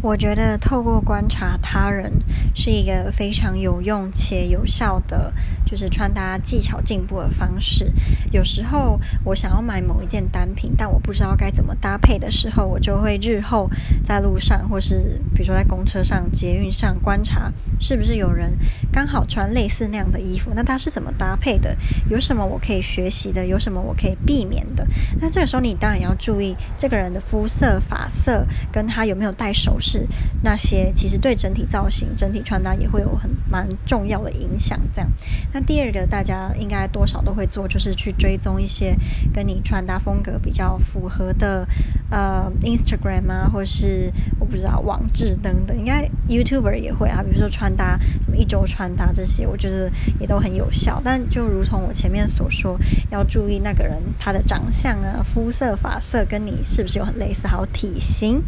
我觉得透过观察他人是一个非常有用且有效的，就是穿搭技巧进步的方式。有时候我想要买某一件单品，但我不知道该怎么搭配的时候，我就会日后在路上，或是比如说在公车上、捷运上观察，是不是有人刚好穿类似那样的衣服，那他是怎么搭配的？有什么我可以学习的？有什么我可以避免的？那这个时候你当然要注意这个人的肤色、发色，跟他有没有戴首饰。那些其实对整体造型、整体穿搭也会有很蛮重要的影响。这样，那第二个大家应该多少都会做，就是去追踪一些跟你穿搭风格比较符合的呃 Instagram 啊，或是我不知道网志等等，应该 YouTuber 也会啊，比如说穿搭什么一周穿搭这些，我觉得也都很有效。但就如同我前面所说，要注意那个人他的长相啊、肤色、发色跟你是不是有很类似，还有体型。